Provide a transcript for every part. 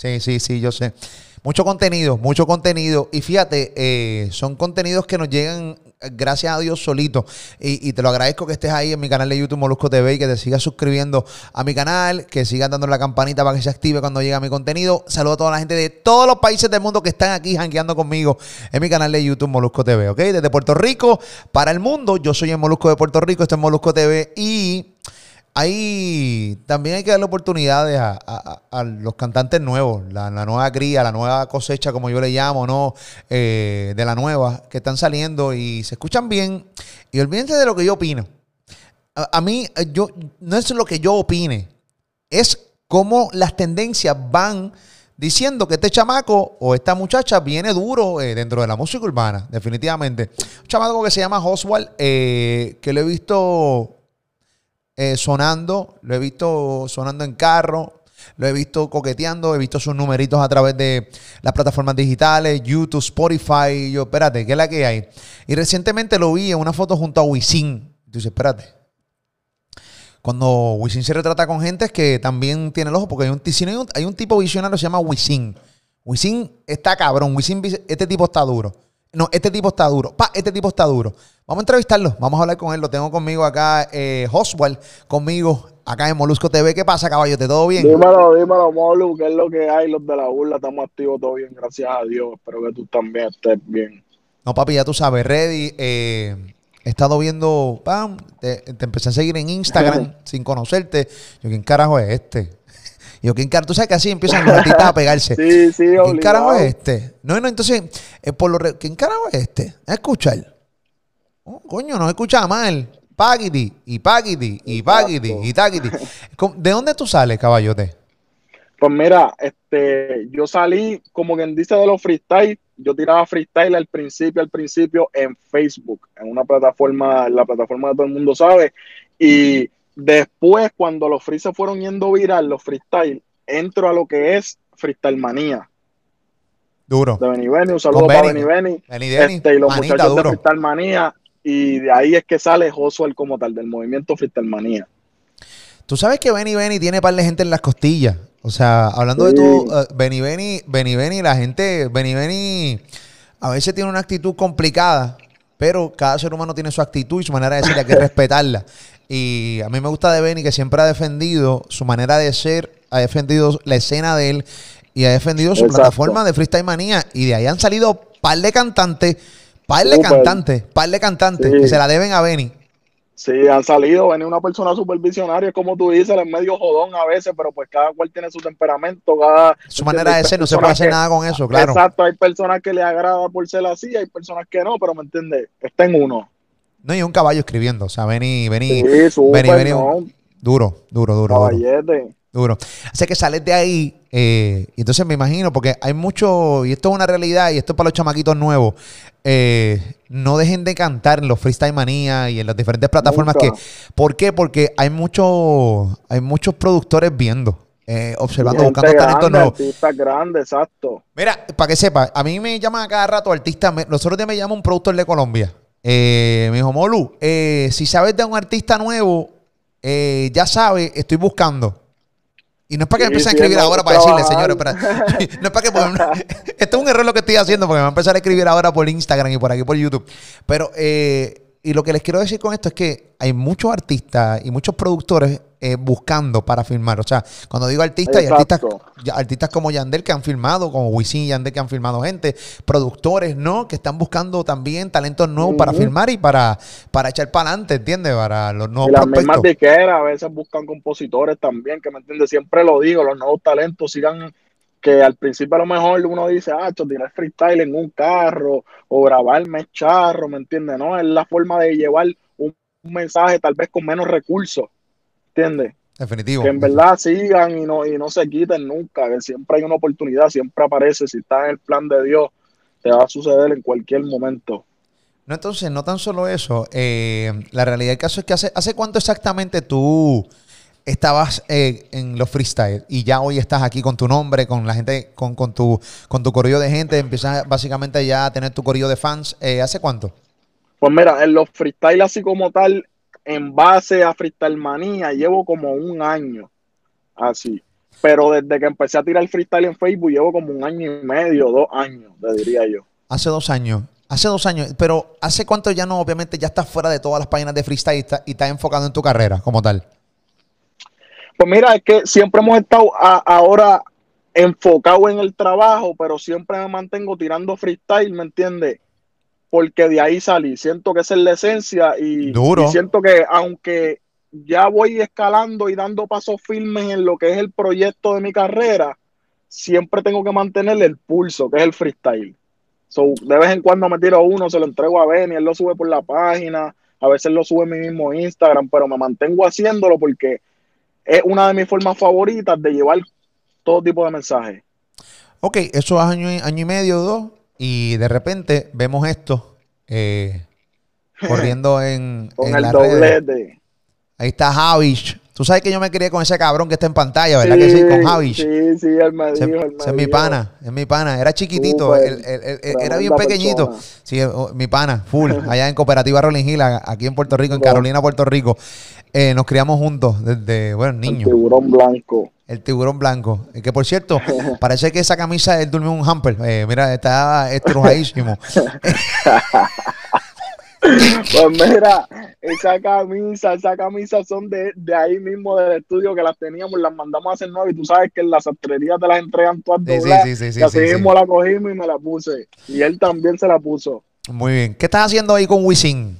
Sí, sí, sí, yo sé. Mucho contenido, mucho contenido. Y fíjate, eh, son contenidos que nos llegan, eh, gracias a Dios, solito. Y, te lo agradezco que estés ahí en mi canal de YouTube Molusco TV y que te sigas suscribiendo a mi canal, que sigas dándole la campanita para que se active cuando llega mi contenido. Saludo a toda la gente de todos los países del mundo que están aquí jangueando conmigo en mi canal de YouTube Molusco TV, ¿ok? Desde Puerto Rico para el mundo. Yo soy el Molusco de Puerto Rico, esto es Molusco TV y hay también hay que darle oportunidades a, los cantantes nuevos, la, nueva cría, la nueva cosecha, como yo le llamo, ¿no? Eh, de la nueva, que están saliendo y se escuchan bien. Y olvídense de lo que yo opino. A, mí, eh, yo, no es lo que yo opine, es cómo las tendencias van diciendo que este chamaco o esta muchacha viene duro eh, dentro de la música urbana, definitivamente. Un chamaco que se llama Oswald, que lo he visto eh, sonando, lo he visto sonando en carro, lo he visto coqueteando, he visto sus numeritos a través de las plataformas digitales, YouTube, Spotify. Y yo, espérate, ¿qué es la que hay? Y recientemente lo vi en una foto junto a Wisin. Espérate. Cuando Wisin se retrata con gente es que también tiene el ojo, porque hay un, hay un, hay un tipo visionario que se llama Wisin. Wisin está cabrón, Wisin, este tipo está duro. No, este tipo está duro. Pa, este tipo está duro. Vamos a entrevistarlo, vamos a hablar con él. Lo tengo conmigo acá, eh, Oswald, conmigo acá en Molusco TV. ¿Qué pasa, caballote? ¿Todo bien? Dímelo, dímelo, Molu, ¿qué es lo que hay? Los de la burla, estamos activos todo bien, gracias a Dios. Espero que tú también estés bien. No, papi, ya tú sabes, ready. eh, he estado viendo, pam, te, te empecé a seguir en Instagram sin conocerte. Yo, ¿quién carajo es este? Yo, ¿quién carajo? Tú sabes que así empiezan los artistas a pegarse. Sí, sí, ¿Quién obligado. carajo es este? No, no, entonces, eh, por lo re- ¿quién carajo es este? A escuchar. Oh, coño, no escucha mal. Paquiti, y paquiti, y paquiti, y taquiti. ¿Cómo- ¿De dónde tú sales, caballote? Pues mira, este, yo salí, como quien dice, de los freestyle. Yo tiraba freestyle al principio, al principio en Facebook, en una plataforma, la plataforma de todo el mundo sabe. Y después, cuando los free se fueron yendo viral, los freestyle, entro a lo que es Freestyle Manía Duro. de Benny Benny. Un saludo para Benny. Benny Benny. Benny Este, y los manita muchachos de. Freestyle Manía. Y de ahí es que sale Josuel como tal, del movimiento Freestyle Manía. Tú sabes que Benny Benny tiene par de gente en las costillas. O sea, hablando de todo, eh, Benny Benny, Benny Benny, la gente, Benny Benny a veces tiene una actitud complicada, pero cada ser humano tiene su actitud y su manera de ser, hay que respetarla. Y a mí me gusta de Benny que siempre ha defendido su manera de ser, ha defendido la escena de él y ha defendido su Exacto. plataforma de Freestyle Manía. Y de ahí han salido par de cantantes, par de cantantes, par de cantantes Sí. que se la deben a Benny. Sí, han salido, Benny es una persona súper visionaria, como tú dices, es medio jodón a veces, pero pues cada cual tiene su temperamento, cada... Su manera de ser, no se puede hacer que- nada con eso, claro. Exacto, hay personas que le agrada por ser así, hay personas que no, pero me entiendes, está en uno. No, y un caballo escribiendo. O sea, Benny, Benny, Sí, súper, Benny, Benny, no, duro, duro, duro, caballete. duro. Así que sales de ahí, eh, y entonces me imagino, porque hay mucho, y esto es una realidad, y esto es para los chamaquitos nuevos, eh, no dejen de cantar en los Freestyle Manía y en las diferentes plataformas Nunca. que... ¿Por qué? Porque hay muchos, hay muchos productores viendo, eh, observando, Gente buscando talentos nuevos. artistas grandes, exacto. Mira, para que sepa, a mí me llaman a cada rato artistas. me- Los otros días me llama un productor de Colombia. Eh, me dijo, Molu, eh, si sabes de un artista nuevo, eh, ya sabes, estoy buscando. Y no es para que Sí, empiece a escribir ahora para decirle, señores, no es para que. porque- esto es un error lo que estoy haciendo porque me va a empezar a escribir ahora por Instagram y por aquí por YouTube. Pero, eh, y lo que les quiero decir con esto es que hay muchos artistas y muchos productores eh, buscando para filmar. O sea, cuando digo artistas, hay artistas, Exacto. artistas como Yandel que han filmado, como Wisin y Yandel que han filmado gente, productores, ¿no? Que están buscando también talentos nuevos para Ujú. filmar y para, para echar para adelante, ¿entiendes? Para los nuevos Y las mismas prospectos. disqueras a veces buscan compositores también, que me entiendes, siempre lo digo, los nuevos talentos sigan, que al principio a lo mejor uno dice, ah, esto tirar freestyle en un carro o grabarme charro, ¿me entiendes? No, es la forma de llevar un mensaje tal vez con menos recursos, ¿entiendes? Definitivo. Que en verdad sigan y no, y no se quiten nunca, que siempre hay una oportunidad, siempre aparece, si está en el plan de Dios, te va a suceder en cualquier momento. No, entonces, no tan solo eso. eh, la realidad del caso es que hace, ¿hace cuánto exactamente tú estabas eh, en los freestyle y ya hoy estás aquí con tu nombre, con la gente, con, con tu con tu corrido de gente, empiezas básicamente ya a tener tu corrido de fans. Eh, ¿Hace cuánto? Pues mira, en los freestyle así como tal, en base a freestyle manía, llevo como un año así. Pero desde que empecé a tirar freestyle en Facebook, llevo como un año y medio, dos años, te diría yo. Hace dos años. Hace dos años. Pero ¿hace cuánto ya no? Obviamente ya estás fuera de todas las páginas de freestyle y estás, y estás enfocado en tu carrera como tal. Pues mira, es que siempre hemos estado a- ahora enfocados en el trabajo, pero siempre me mantengo tirando freestyle, ¿me entiendes? Porque de ahí salí. Siento que esa es la esencia y, Duro. y siento que aunque ya voy escalando y dando pasos firmes en lo que es el proyecto de mi carrera, siempre tengo que mantener el pulso, que es el freestyle. So, de vez en cuando me tiro uno, se lo entrego a Benny, él lo sube por la página, a veces lo sube en mi mismo Instagram, pero me mantengo haciéndolo porque es una de mis formas favoritas de llevar todo tipo de mensajes. Ok, eso es año, y- año y medio, dos, y de repente vemos esto eh, corriendo en, Con en el redes. doblete. Ahí está Javish. Tú sabes que yo me crié con ese cabrón que está en pantalla, ¿verdad que sí? Con Javish. Sí, sí, me ese es mi pana, es mi pana. Era chiquitito, era bien pequeñito. persona. Sí, oh, mi pana, full, allá en Cooperativa Rolling Hill, aquí en Puerto Rico, en. Carolina, Puerto Rico. Eh, nos criamos juntos desde, bueno, El niños. tiburón blanco. El tiburón blanco. Eh, Que por cierto, parece que esa camisa él durmió en un hamper. Eh, mira, está estrujadísimo. Pues mira, esa camisa, esa camisa son de, de ahí mismo del estudio que las teníamos, las mandamos a hacer nuevas y tú sabes que en las sastrerías te las entregan todas Sí, sí, dobladas. sí, sí, sí, y así sí, sí. mismo la cogimos y me la puse. Y él también se la puso. Muy bien. ¿Qué estás haciendo ahí con Wisin?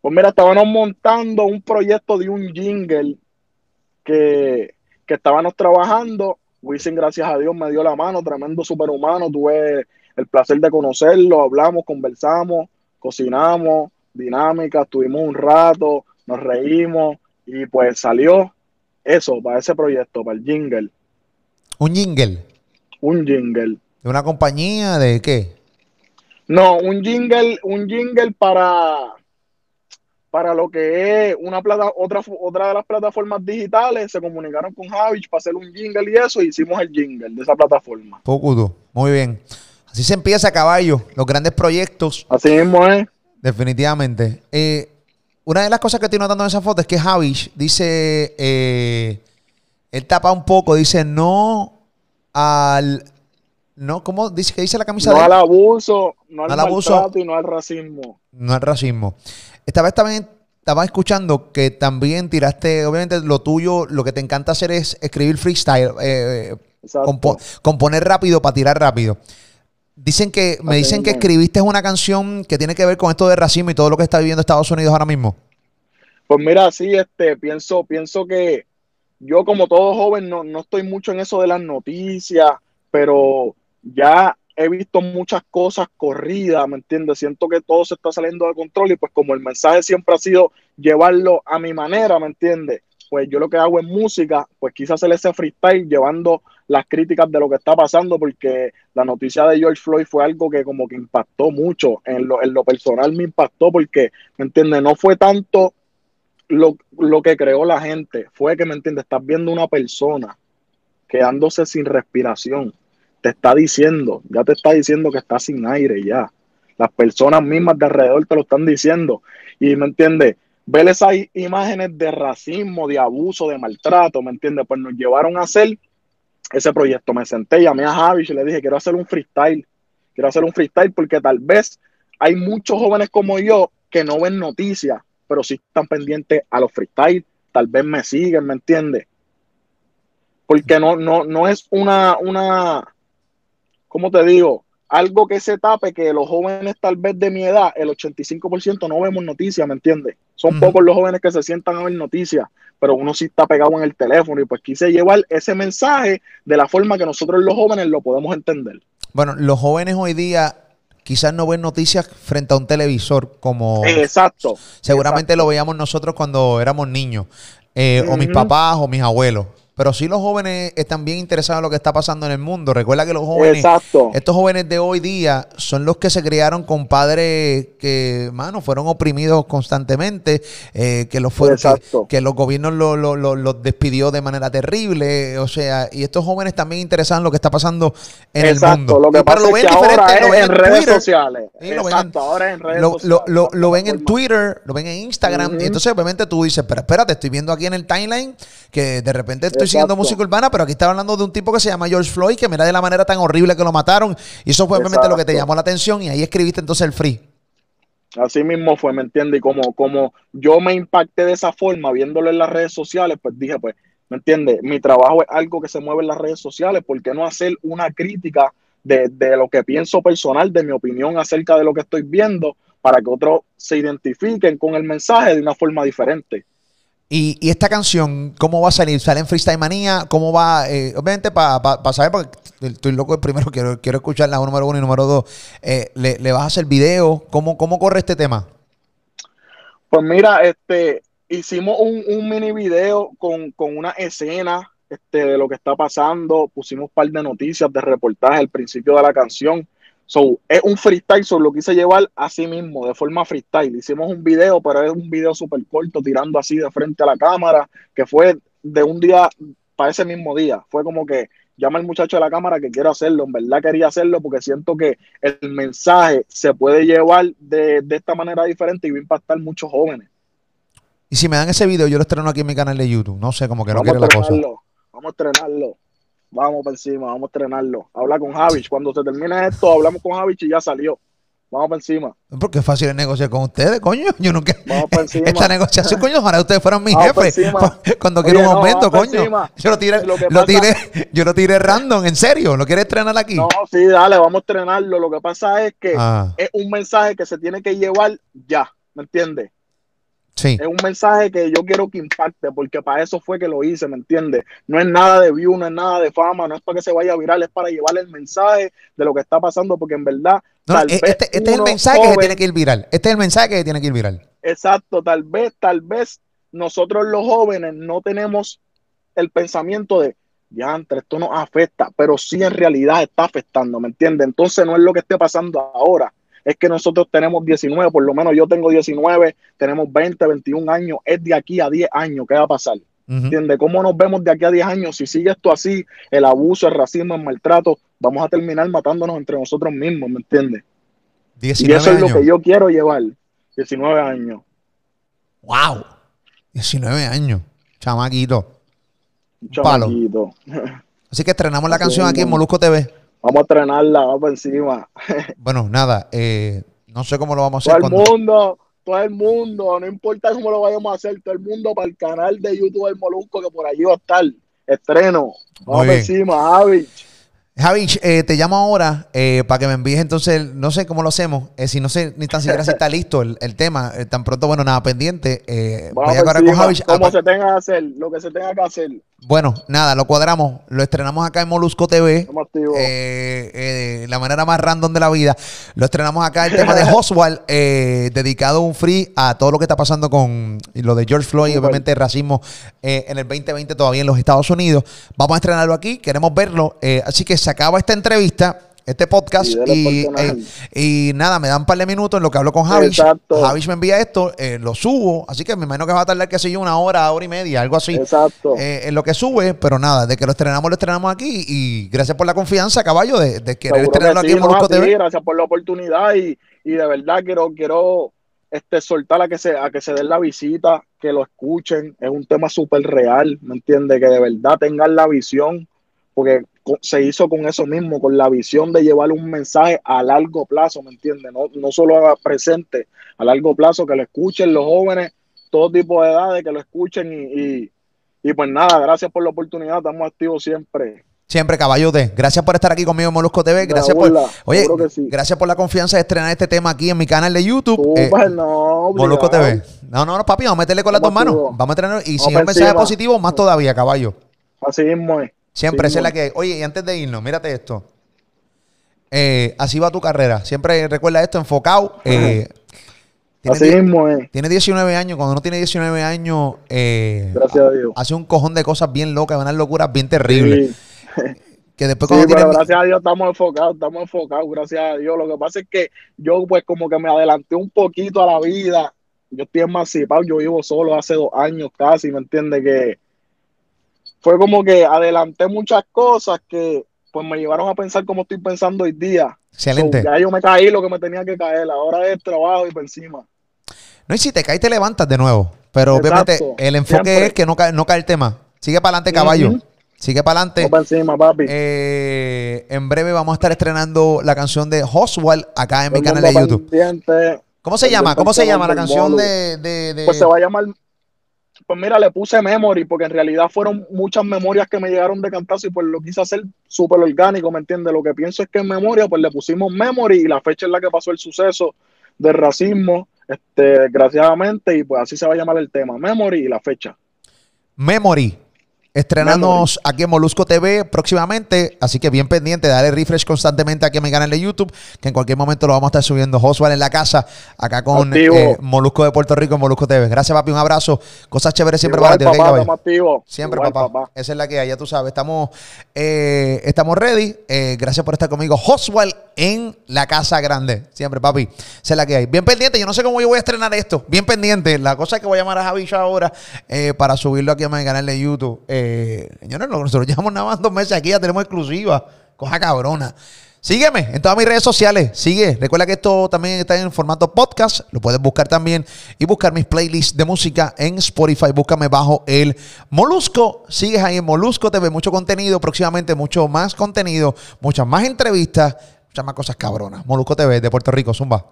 Pues mira, estábamos montando un proyecto de un jingle que, que estábamos trabajando. Wisin, gracias a Dios, me dio la mano, tremendo superhumano. Tuve el placer de conocerlo, hablamos, conversamos, cocinamos, dinámica, estuvimos un rato, nos reímos y pues salió eso para ese proyecto, para el jingle. Un jingle. Un jingle. ¿De una compañía? ¿De qué? No, un jingle, un jingle para, para lo que es una plata, otra, otra de las plataformas digitales. Se comunicaron con Javich para hacer un jingle y eso, y hicimos el jingle de esa plataforma. Pocuto. Muy bien. Así se empieza, caballo. Los grandes proyectos, Así mismo es. definitivamente. Eh, una de las cosas que estoy notando en esa foto es que Javish dice, eh, él tapa un poco, dice no al, no, ¿cómo dice que dice la camisa No de al abuso, no al, Al abuso. y no al racismo. No al racismo. Esta vez también estaba escuchando que también tiraste, obviamente lo tuyo, lo que te encanta hacer es escribir freestyle, eh, Exacto. compo- componer rápido para tirar rápido. Dicen que, me dicen que escribiste una canción que tiene que ver con esto de racismo y todo lo que está viviendo Estados Unidos ahora mismo. Pues mira, sí, este, pienso, pienso que yo como todo joven no, no estoy mucho en eso de las noticias, pero ya he visto muchas cosas corridas, ¿me entiendes? Siento que todo se está saliendo de control y pues como el mensaje siempre ha sido llevarlo a mi manera, ¿me entiendes? Pues yo lo que hago en música, pues quise hacer ese freestyle llevando las críticas de lo que está pasando, porque la noticia de George Floyd fue algo que como que impactó mucho, en lo, en lo personal me impactó porque, ¿me entiendes? No fue tanto lo, lo que creó la gente fue que, ¿me entiendes? Estás viendo una persona quedándose sin respiración. Te está diciendo, ya te está diciendo que está sin aire ya. Las personas mismas de alrededor te lo están diciendo. Y, ¿me entiendes? Ver esas imágenes de racismo, de abuso, de maltrato, ¿me entiendes? Pues nos llevaron a hacer ese proyecto. Me senté, llamé a Javi y le dije, quiero hacer un freestyle. Quiero hacer un freestyle porque tal vez hay muchos jóvenes como yo que no ven noticias, pero sí están pendientes a los freestyle, tal vez me siguen, ¿me entiendes? Porque no, no, no es una, una, ¿cómo te digo? Algo que se tape que los jóvenes tal vez de mi edad, el 85% no vemos noticias, ¿me entiendes? Son pocos los jóvenes que se sientan a ver noticias, pero uno sí está pegado en el teléfono y pues quise llevar ese mensaje de la forma que nosotros los jóvenes lo podemos entender. Bueno, los jóvenes hoy día quizás no ven noticias frente a un televisor como Exacto. seguramente exacto. lo veíamos nosotros cuando éramos niños, eh, o mis papás o mis abuelos. Pero sí los jóvenes están bien interesados en lo que está pasando en el mundo. Recuerda que los jóvenes, Exacto. estos jóvenes de hoy día son los que se criaron con padres que, mano, fueron oprimidos constantemente, eh, que los fueron, que, los gobiernos lo- lo- lo- los despidió de manera terrible, o sea, y estos jóvenes también interesados en lo que está pasando en el mundo. Lo que Y- pero pasa es que diferente, ahora lo es ven en redes Twitter. sociales. Lo Exacto, ahora en redes lo, sociales. lo- lo- lo ven en. Twitter, lo ven en Instagram, y entonces obviamente tú dices, pero espérate, estoy viendo aquí en el timeline que de repente estoy siguiendo música urbana, pero aquí está hablando de un tipo que se llama George Floyd, que mira de la manera tan horrible que lo mataron, y eso fue obviamente lo que te llamó la atención, y ahí escribiste entonces el free. Así mismo fue, ¿me entiendes? Y como, como yo me impacté de esa forma viéndolo en las redes sociales, pues dije, pues, ¿me entiendes? Mi trabajo es algo que se mueve en las redes sociales, ¿por qué no hacer una crítica de, de lo que pienso personal, de mi opinión acerca de lo que estoy viendo, para que otros se identifiquen con el mensaje de una forma diferente? Y, esta canción, ¿cómo va a salir? ¿Sale en Freestyle Manía? ¿Cómo va? Eh, obviamente, para saber, porque estoy loco, primero quiero, quiero escuchar la número uno y número dos. Eh, ¿le, le vas a hacer video? ¿Cómo, ¿Cómo corre este tema? Pues mira, este, hicimos un, un mini video con, con una escena este, de lo que está pasando, pusimos un par de noticias de reportaje al principio de la canción. So, es un freestyle, so, lo quise llevar así mismo, de forma freestyle. Hicimos un video, pero es un video súper corto, tirando así de frente a la cámara, que fue de un día para ese mismo día. Fue como que llama al muchacho de la cámara que quiero hacerlo. En verdad quería hacerlo porque siento que el mensaje se puede llevar de, de esta manera diferente y va a impactar muchos jóvenes. Y si me dan ese video, yo lo estreno aquí en mi canal de YouTube. No sé, como que no vamos quiere a la cosa. vamos a estrenarlo. Vamos por encima, vamos a estrenarlo. Habla con Javich. Cuando se termine esto, hablamos con Javich y ya salió. Vamos por encima. Porque es fácil negociar con ustedes, coño. Yo nunca. Vamos por encima. Esta negociación, coño, ojalá ustedes fueran mis Vamos jefes. Cuando Oye, quiero un aumento, coño. Yo lo tiré, Lo que lo pasa- tiré, yo lo tiré random, en serio. ¿Lo quieres estrenar aquí? No, sí, dale, vamos a estrenarlo. Lo que pasa es que Ah, es un mensaje que se tiene que llevar ya. ¿Me entiendes? Sí. Es un mensaje que yo quiero que impacte, porque para eso fue que lo hice, ¿me entiendes? No es nada de view, no es nada de fama, no es para que se vaya viral, es para llevarle el mensaje de lo que está pasando, porque en verdad, No, tal eh, vez este, este es el mensaje que tiene que ir viral. Este es el mensaje que tiene que ir viral. Exacto, tal vez, tal vez nosotros los jóvenes no tenemos el pensamiento de, ya, esto nos afecta, pero sí en realidad está afectando, ¿me entiendes? Entonces no es lo que esté pasando ahora, es que nosotros tenemos 19, por lo menos yo tengo 19, tenemos 20, 21 años, es de aquí a 10 años, ¿qué va a pasar? Ujú. ¿Entiendes? ¿Cómo nos vemos de aquí a 10 años? Si sigue esto así, el abuso, el racismo, el maltrato, vamos a terminar matándonos entre nosotros mismos, ¿me entiendes? Y 19 eso es lo que yo quiero llevar, 19 años. ¡Wow! 19 años. Chamaquito. Un Palo. chamaquito. Así que estrenamos la canción aquí en. Molusco TV. Vamos a estrenarla, vamos por encima. Bueno, nada, eh, no sé cómo lo vamos a Todo hacer. el cuando- mundo, todo el mundo, no importa cómo lo vayamos a hacer, todo el mundo para el canal de YouTube del Molusco, que por allí va a estar. Estreno. Vamos por encima, Javi. Javi, eh, te llamo ahora eh, para que me envíes entonces, no sé cómo lo hacemos, eh, si no sé ni tan siquiera si está listo el, el tema, tan pronto, bueno, nada, pendiente. Vamos vaya a correr con encima. Javi. Como Ah, se tenga que hacer, lo que se tenga que hacer. Bueno, nada, lo cuadramos, lo estrenamos acá en Molusco TV. Eh, eh, la manera más random de la vida. Lo estrenamos acá el tema de Oswald, eh, dedicado un free a todo lo que está pasando con lo de George Floyd, y Súper. obviamente el racismo eh, en el 2020 todavía en los Estados Unidos. Vamos a estrenarlo aquí, queremos verlo. eh, así que se acaba esta entrevista, este podcast, Y eh, y nada, me dan un par de minutos en lo que hablo con Javish. Exacto. Javish me envía esto, eh, lo subo, así que me imagino que va a tardar, qué sé yo, una hora, hora y media, algo así Exacto. eh, en lo que sube, pero nada, de que lo estrenamos, lo estrenamos aquí y gracias por la confianza, caballo, de, de querer Seguro estrenarlo que aquí en Molusco TV. Gracias por la oportunidad y, y de verdad quiero, quiero este, soltar a que, se, a que se den la visita, que lo escuchen. Es un tema súper real, ¿me entiendes? Que de verdad tengan la visión, porque se hizo con eso mismo, con la visión de llevar un mensaje a largo plazo, ¿me entiendes? No, no solo a presente, a largo plazo, que lo escuchen los jóvenes, todo tipo de edades, que lo escuchen y, y, y pues nada, gracias por la oportunidad, estamos activos siempre. Siempre, caballo de. Gracias por estar aquí conmigo en Molusco TV. Gracias por. Oye, sí. gracias por la confianza de estrenar este tema aquí en mi canal de YouTube. eh, no, Molusco. TV. No, no, no, papi, vamos a meterle con las dos manos. Vamos a estrenar. Y si es un mensaje positivo, más todavía, caballo. Así mismo es. Siempre, Sí, esa es la que. Oye, y antes de irnos, mírate esto. Eh, así va tu carrera. Siempre recuerda esto, enfocado. eh, Tiene Así mismo es. Tiene 19 años. Cuando uno tiene 19 años, eh, Gracias a Dios. hace un cojón de cosas bien locas, unas locuras bien terribles. Sí. Que después Sí, pero tiene- gracias a Dios estamos enfocados, estamos enfocados, gracias a Dios. Lo que pasa es que yo pues como que me adelanté un poquito a la vida. Yo estoy emancipado, yo vivo solo hace dos años casi, ¿me entiendes? Que fue como que adelanté muchas cosas que pues me llevaron a pensar como estoy pensando hoy día. Excelente. So, ya yo me caí lo que me tenía que caer, ahora es trabajo y por encima. No, y si te caes, te levantas de nuevo. Pero obviamente Exacto, el enfoque siempre. es que no, ca- no cae el tema. Sigue para adelante, caballo. Sigue para adelante. Para encima, papi. Eh, en breve vamos a estar estrenando la canción de Oswald acá en mi Todo canal de YouTube. pendiente. ¿Cómo se llama? ¿Cómo se llama la canción de, de- de- Pues se va a llamar. Pues mira, le puse memory porque en realidad fueron muchas memorias que me llegaron de cantazo y pues lo quise hacer súper orgánico, ¿me entiendes? Lo que pienso es que en memoria, pues le pusimos memory y la fecha en la que pasó el suceso del racismo, este, desgraciadamente, y pues así se va a llamar el tema, memory y la fecha. Memory? Estrenamos aquí en Molusco TV próximamente, así que bien pendiente, dale refresh constantemente aquí en mi canal de YouTube, que en cualquier momento lo vamos a estar subiendo. Oswald en la casa, acá con eh, Molusco de Puerto Rico en Molusco TV. Gracias, papi, un abrazo. Cosas chéveres siempre Igual, para ti, ¿ok, papá. Siempre, Igual, papá. Esa es la que hay, ya tú sabes. Estamos, eh, estamos ready. Eh, gracias por estar conmigo. Oswald en la casa grande. Siempre, papi. Esa es la que hay. Bien pendiente. Yo no sé cómo yo voy a estrenar esto. Bien pendiente. La cosa es que voy a llamar a Javi ahora eh, para subirlo aquí a mi canal de YouTube. Señores, nosotros llevamos nada más dos meses aquí. Ya tenemos exclusiva. Cosa cabrona. Sígueme en todas mis redes sociales. Sigue. Recuerda que esto también está en formato podcast. Lo puedes buscar también y buscar mis playlists de música en Spotify. Búscame bajo el Molusco. Sigues ahí en Molusco TV. Mucho contenido. Próximamente mucho más contenido. Muchas más entrevistas. Muchas más cosas cabronas. Molusco TV de Puerto Rico. Zumba.